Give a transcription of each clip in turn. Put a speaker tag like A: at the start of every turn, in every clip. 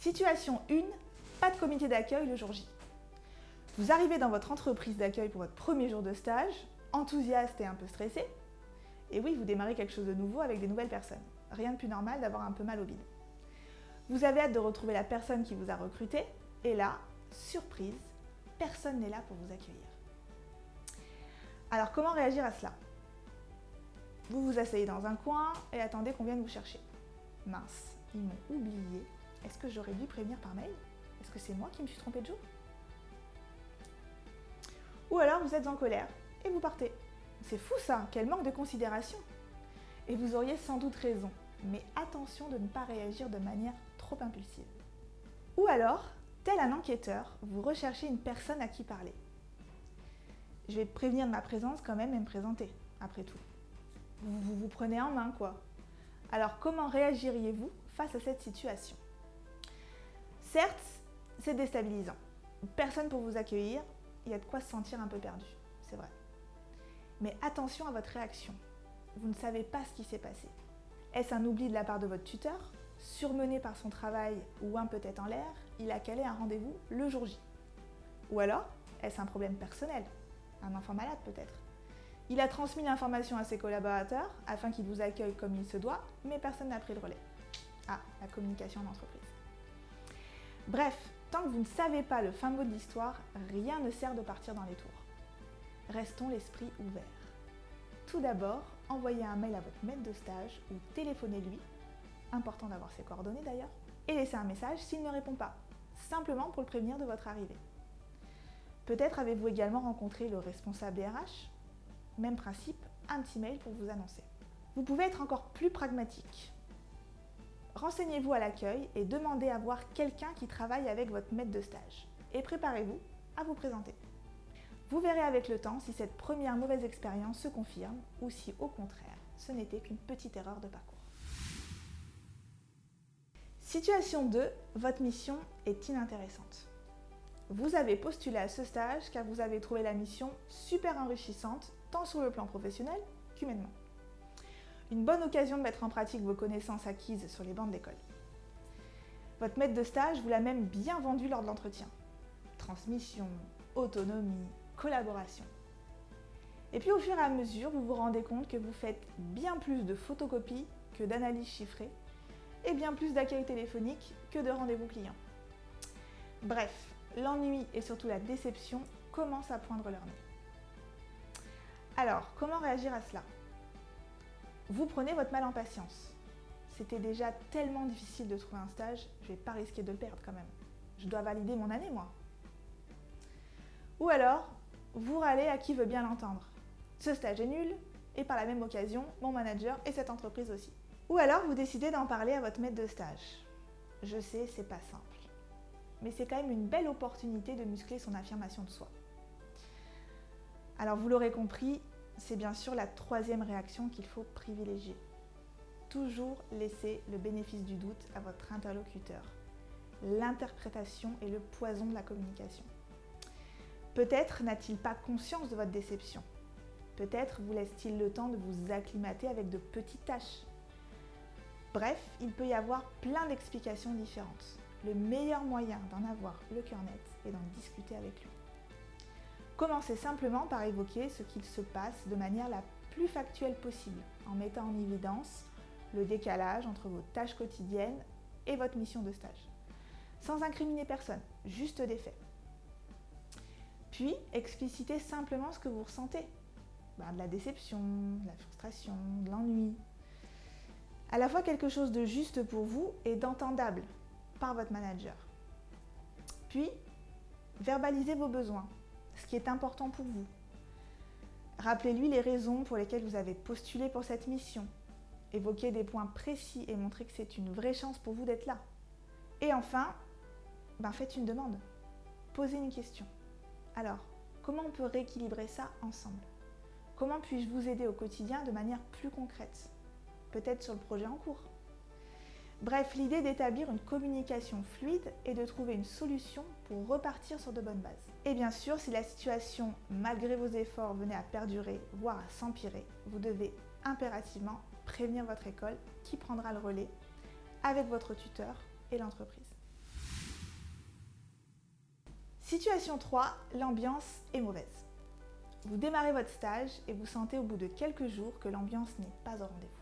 A: Situation 1, pas de comité d'accueil le jour J. Vous arrivez dans votre entreprise d'accueil pour votre premier jour de stage, enthousiaste et un peu stressé. Et oui, vous démarrez quelque chose de nouveau avec des nouvelles personnes. Rien de plus normal d'avoir un peu mal au bide. Vous avez hâte de retrouver la personne qui vous a recruté, et là, surprise, personne n'est là pour vous accueillir. Alors comment réagir à cela? Vous vous asseyez dans un coin et attendez qu'on vienne vous chercher. Mince, ils m'ont oublié. Est-ce que j'aurais dû prévenir par mail? Est-ce que c'est moi qui me suis trompée de jour? Ou alors vous êtes en colère et vous partez. C'est fou ça, quel manque de considération. Et vous auriez sans doute raison, mais attention de ne pas réagir de manière trop impulsive. Ou alors, tel un enquêteur, vous recherchez une personne à qui parler. Je vais prévenir de ma présence quand même et me présenter, après tout. Vous vous, vous prenez en main, quoi. Alors comment réagiriez-vous face à cette situation? Certes, c'est déstabilisant. Personne pour vous accueillir, il y a de quoi se sentir un peu perdu, c'est vrai. Mais attention à votre réaction. Vous ne savez pas ce qui s'est passé. Est-ce un oubli de la part de votre tuteur Surmené par son travail ou un peut-être en l'air, il a calé un rendez-vous le jour J. Ou alors, est-ce un problème personnel Un enfant malade peut-être Il a transmis l'information à ses collaborateurs afin qu'ils vous accueillent comme il se doit, mais personne n'a pris le relais. Ah, la communication d'entreprise. Bref, tant que vous ne savez pas le fin mot de l'histoire, rien ne sert de partir dans les tours. Restons l'esprit ouvert. Tout d'abord, envoyez un mail à votre maître de stage ou téléphonez-lui, important d'avoir ses coordonnées d'ailleurs, et laissez un message s'il ne répond pas, simplement pour le prévenir de votre arrivée. Peut-être avez-vous également rencontré le responsable RH Même principe, un petit mail pour vous annoncer. Vous pouvez être encore plus pragmatique. Renseignez-vous à l'accueil et demandez à voir quelqu'un qui travaille avec votre maître de stage. Et préparez-vous à vous présenter. Vous verrez avec le temps si cette première mauvaise expérience se confirme ou si au contraire ce n'était qu'une petite erreur de parcours. Situation 2, votre mission est inintéressante. Vous avez postulé à ce stage car vous avez trouvé la mission super enrichissante tant sur le plan professionnel qu'humainement. Une bonne occasion de mettre en pratique vos connaissances acquises sur les bancs d'école. Votre maître de stage vous l'a même bien vendu lors de l'entretien. Transmission, autonomie, collaboration. Et puis au fur et à mesure, vous vous rendez compte que vous faites bien plus de photocopies que d'analyses chiffrées et bien plus d'accueil téléphonique que de rendez-vous clients. Bref, l'ennui et surtout la déception commencent à poindre leur nez. Alors, comment réagir à cela? Vous prenez votre mal en patience. C'était déjà tellement difficile de trouver un stage, je vais pas risquer de le perdre quand même. Je dois valider mon année, moi. Ou alors, vous râlez à qui veut bien l'entendre. Ce stage est nul, et par la même occasion, mon manager et cette entreprise aussi. Ou alors vous décidez d'en parler à votre maître de stage. Je sais, c'est pas simple. Mais c'est quand même une belle opportunité de muscler son affirmation de soi. Alors vous l'aurez compris, c'est bien sûr la troisième réaction qu'il faut privilégier. Toujours laisser le bénéfice du doute à votre interlocuteur. L'interprétation est le poison de la communication. Peut-être n'a-t-il pas conscience de votre déception. Peut-être vous laisse-t-il le temps de vous acclimater avec de petites tâches. Bref, il peut y avoir plein d'explications différentes. Le meilleur moyen d'en avoir le cœur net est d'en discuter avec lui. Commencez simplement par évoquer ce qu'il se passe de manière la plus factuelle possible, en mettant en évidence le décalage entre vos tâches quotidiennes et votre mission de stage. Sans incriminer personne, juste des faits. Puis, explicitez simplement ce que vous ressentez. Ben, de la déception, de la frustration, de l'ennui. À la fois quelque chose de juste pour vous et d'entendable par votre manager. Puis, verbalisez vos besoins, ce qui est important pour vous. Rappelez-lui les raisons pour lesquelles vous avez postulé pour cette mission. Évoquez des points précis et montrez que c'est une vraie chance pour vous d'être là. Et enfin, ben faites une demande. Posez une question. Alors, comment on peut rééquilibrer ça ensemble? Comment puis-je vous aider au quotidien de manière plus concrète? Peut-être sur le projet en cours Bref, l'idée d'établir une communication fluide et de trouver une solution pour repartir sur de bonnes bases. Et bien sûr, si la situation, malgré vos efforts, venait à perdurer, voire à s'empirer, vous devez impérativement prévenir votre école qui prendra le relais avec votre tuteur et l'entreprise. Situation 3, l'ambiance est mauvaise. Vous démarrez votre stage et vous sentez au bout de quelques jours que l'ambiance n'est pas au rendez-vous.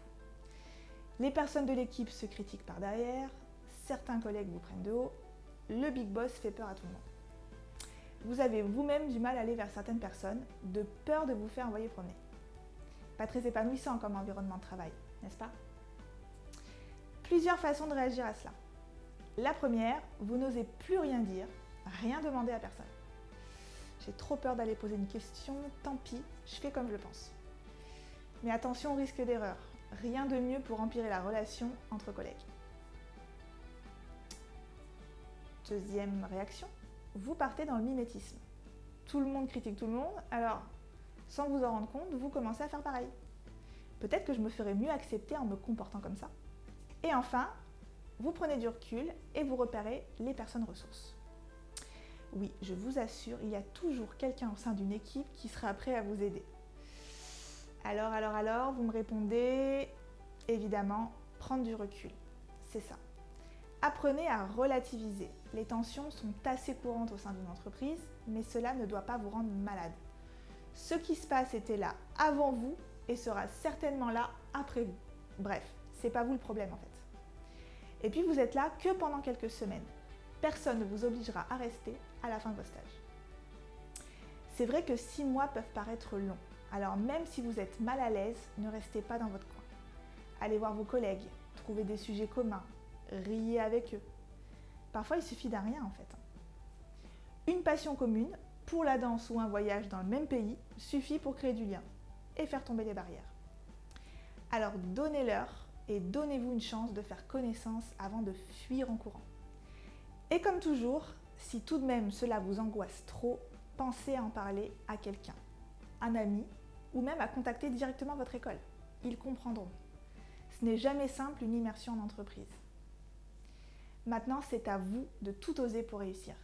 A: Les personnes de l'équipe se critiquent par derrière, certains collègues vous prennent de haut, le big boss fait peur à tout le monde. Vous avez vous-même du mal à aller vers certaines personnes, de peur de vous faire envoyer promener. Pas très épanouissant comme environnement de travail, n'est-ce pas? Plusieurs façons de réagir à cela. La première, vous n'osez plus rien dire, rien demander à personne. J'ai trop peur d'aller poser une question, tant pis, je fais comme je le pense. Mais attention au risque d'erreur, rien de mieux pour empirer la relation entre collègues. Deuxième réaction, vous partez dans le mimétisme. Tout le monde critique tout le monde, alors sans vous en rendre compte, vous commencez à faire pareil. Peut-être que je me ferais mieux accepter en me comportant comme ça. Et enfin, vous prenez du recul et vous repérez les personnes ressources. Oui, je vous assure, il y a toujours quelqu'un au sein d'une équipe qui sera prêt à vous aider. Alors, alors, alors, vous me répondez, évidemment, prendre du recul. C'est ça. Apprenez à relativiser. Les tensions sont assez courantes au sein d'une entreprise, mais cela ne doit pas vous rendre malade. Ce qui se passe était là avant vous et sera certainement là après vous. Bref, c'est pas vous le problème en fait. Et puis vous êtes là que pendant quelques semaines. Personne ne vous obligera à rester à la fin de vos stages. C'est vrai que six mois peuvent paraître longs. Alors même si vous êtes mal à l'aise, ne restez pas dans votre coin. Allez voir vos collègues, trouvez des sujets communs, riez avec eux. Parfois, il suffit d'un rien en fait. Une passion commune, pour la danse ou un voyage dans le même pays, suffit pour créer du lien et faire tomber les barrières. Alors donnez-leur et donnez-vous une chance de faire connaissance avant de fuir en courant. Et comme toujours, si tout de même cela vous angoisse trop, pensez à en parler à quelqu'un, un ami ou même à contacter directement votre école. Ils comprendront. Ce n'est jamais simple une immersion en entreprise. Maintenant, c'est à vous de tout oser pour réussir.